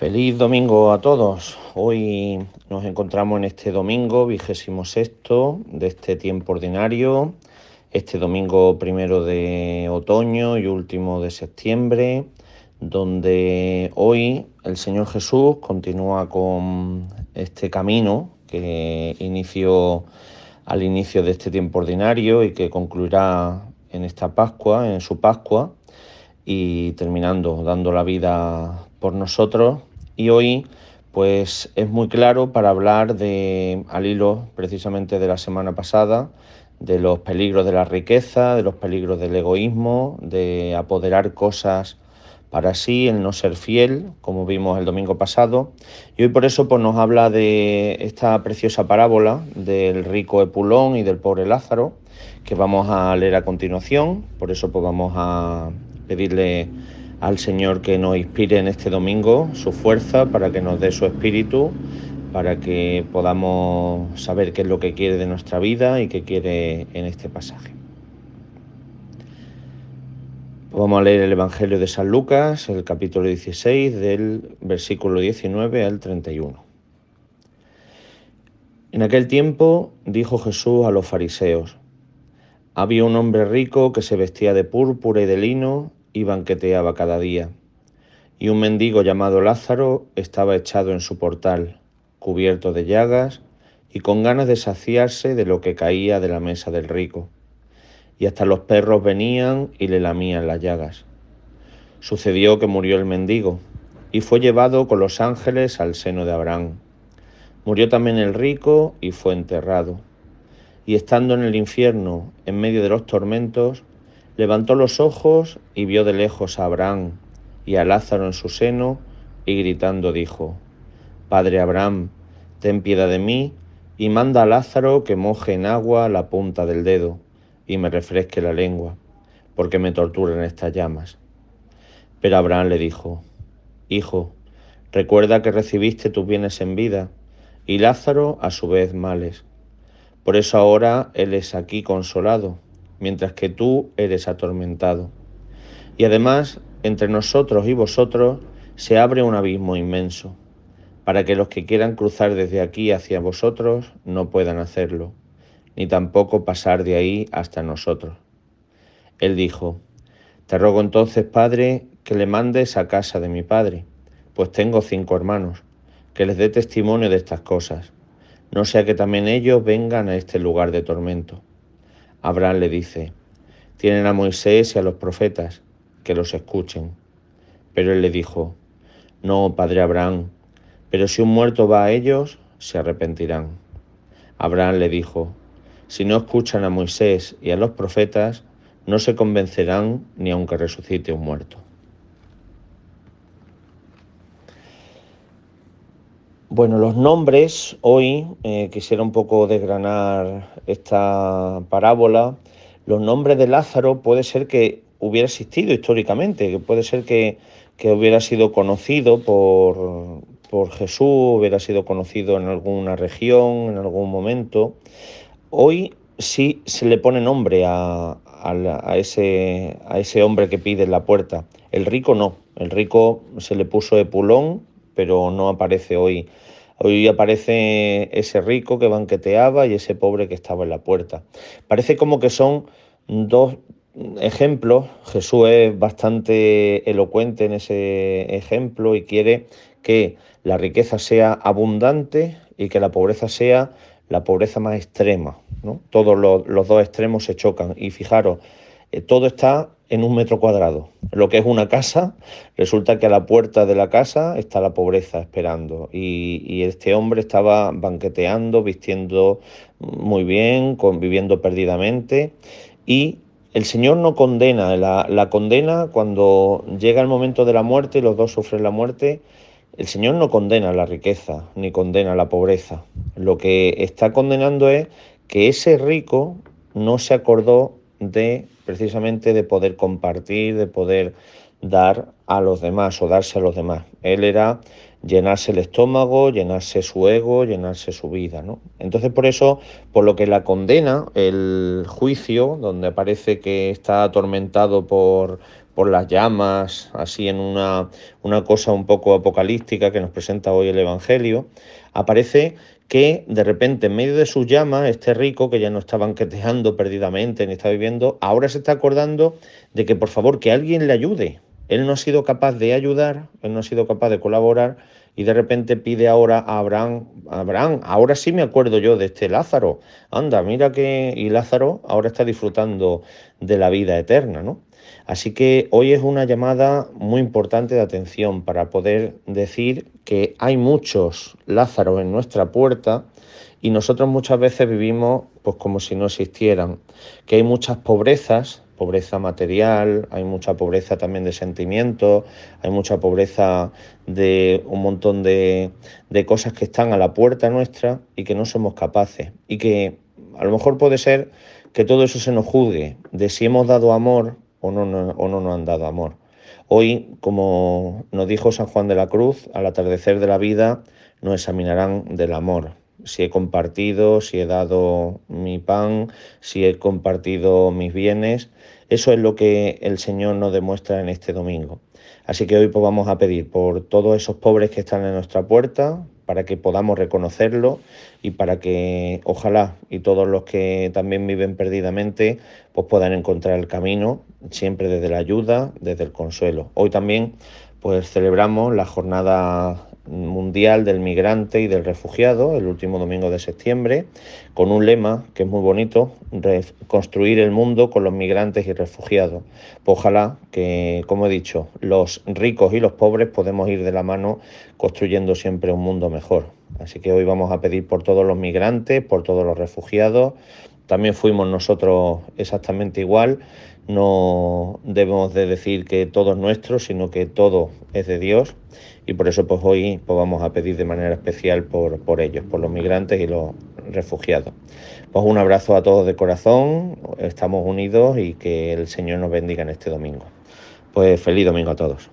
Feliz domingo a todos. Hoy nos encontramos en este domingo vigésimo sexto de este tiempo ordinario, este domingo primero de otoño y último de septiembre, donde hoy el Señor Jesús continúa con este camino que inició al inicio de este tiempo ordinario y que concluirá en esta Pascua, en su Pascua, y terminando dando la vida por nosotros y hoy pues es muy claro para hablar de al hilo precisamente de la semana pasada de los peligros de la riqueza, de los peligros del egoísmo, de apoderar cosas para sí, el no ser fiel, como vimos el domingo pasado. Y hoy por eso pues, nos habla de esta preciosa parábola del rico Epulón y del pobre Lázaro, que vamos a leer a continuación. Por eso pues vamos a pedirle al Señor que nos inspire en este domingo su fuerza para que nos dé su espíritu, para que podamos saber qué es lo que quiere de nuestra vida y qué quiere en este pasaje. Vamos a leer el Evangelio de San Lucas, el capítulo 16, del versículo 19 al 31. En aquel tiempo dijo Jesús a los fariseos, había un hombre rico que se vestía de púrpura y de lino y banqueteaba cada día. Y un mendigo llamado Lázaro estaba echado en su portal, cubierto de llagas y con ganas de saciarse de lo que caía de la mesa del rico. Y hasta los perros venían y le lamían las llagas. Sucedió que murió el mendigo y fue llevado con los ángeles al seno de Abraham. Murió también el rico y fue enterrado. Y estando en el infierno, en medio de los tormentos, Levantó los ojos y vio de lejos a Abraham y a Lázaro en su seno, y gritando dijo, Padre Abraham, ten piedad de mí, y manda a Lázaro que moje en agua la punta del dedo, y me refresque la lengua, porque me torturan estas llamas. Pero Abraham le dijo, Hijo, recuerda que recibiste tus bienes en vida, y Lázaro a su vez males. Por eso ahora él es aquí consolado mientras que tú eres atormentado. Y además, entre nosotros y vosotros se abre un abismo inmenso, para que los que quieran cruzar desde aquí hacia vosotros no puedan hacerlo, ni tampoco pasar de ahí hasta nosotros. Él dijo, Te ruego entonces, Padre, que le mandes a casa de mi Padre, pues tengo cinco hermanos, que les dé testimonio de estas cosas, no sea que también ellos vengan a este lugar de tormento. Abraham le dice, tienen a Moisés y a los profetas, que los escuchen. Pero él le dijo, no, padre Abraham, pero si un muerto va a ellos, se arrepentirán. Abraham le dijo, si no escuchan a Moisés y a los profetas, no se convencerán ni aunque resucite un muerto. Bueno, los nombres, hoy eh, quisiera un poco desgranar esta parábola. Los nombres de Lázaro puede ser que hubiera existido históricamente, que puede ser que, hubiera sido conocido por, por, Jesús, hubiera sido conocido en alguna región, en algún momento. Hoy sí se le pone nombre a, a, ese, a ese hombre que pide en la puerta. El rico no, el rico se le puso Epulón pero no aparece hoy. Hoy aparece ese rico que banqueteaba y ese pobre que estaba en la puerta. Parece como que son dos ejemplos. Jesús es bastante elocuente en ese ejemplo y quiere que la riqueza sea abundante y que la pobreza sea la pobreza más extrema. ¿no? Todos los, dos extremos se chocan. Y fijaros, eh, todo está en un metro cuadrado. Lo que es una casa, resulta que a la puerta de la casa está la pobreza esperando. Y, este hombre estaba banqueteando, vistiendo muy bien, conviviendo perdidamente. Y el Señor no condena, la, la condena cuando llega el momento de la muerte y los dos sufren la muerte. El Señor no condena la riqueza ni condena la pobreza. Lo que está condenando es que ese rico no se acordó de precisamente de poder compartir, de poder dar a los demás o darse a los demás. Él era llenarse el estómago, llenarse su ego, llenarse su vida. ¿no? Entonces por eso, por lo que la condena, el juicio, donde parece que está atormentado por, por las llamas, así en una, una cosa un poco apocalíptica que nos presenta hoy el Evangelio, aparece que de repente en medio de sus llamas, este rico que ya no está banqueteando perdidamente ni está viviendo, ahora se está acordando de que por favor que alguien le ayude. Él no ha sido capaz de ayudar, él no ha sido capaz de colaborar y de repente pide ahora a Abraham, Abraham, ahora sí me acuerdo yo de este Lázaro, anda, mira que, y Lázaro ahora está disfrutando de la vida eterna, ¿no? Así que hoy es una llamada muy importante de atención para poder decir que hay muchos Lázaros en nuestra puerta y nosotros muchas veces vivimos pues como si no existieran, que hay muchas pobrezas, pobreza material, hay mucha pobreza también de sentimientos, hay mucha pobreza de un montón de, de cosas que están a la puerta nuestra y que no somos capaces y que a lo mejor puede ser que todo eso se nos juzgue de si hemos dado amor o no, o no nos han dado amor. Hoy, como nos dijo San Juan de la Cruz, al atardecer de la vida nos examinarán del amor. Si he compartido, si he dado mi pan, si he compartido mis bienes, eso es lo que el Señor nos demuestra en este domingo. Así que hoy pues, vamos a pedir por todos esos pobres que están en nuestra puerta, para que podamos reconocerlo y para que ojalá y todos los que también viven perdidamente pues puedan encontrar el camino siempre desde la ayuda, desde el consuelo. Hoy también pues celebramos la jornada mundial del migrante y del refugiado, el último domingo de septiembre, con un lema que es muy bonito, construir el mundo con los migrantes y refugiados. Pues ojalá que, como he dicho, los ricos y los pobres podemos ir de la mano construyendo siempre un mundo mejor. Así que hoy vamos a pedir por todos los migrantes, por todos los refugiados. También fuimos nosotros exactamente igual no debemos de decir que todo es nuestro, sino que todo es de Dios y por eso pues hoy pues vamos a pedir de manera especial por, por ellos, por los migrantes y los refugiados. Pues un abrazo a todos de corazón, estamos unidos y que el Señor nos bendiga en este domingo. Pues feliz domingo a todos.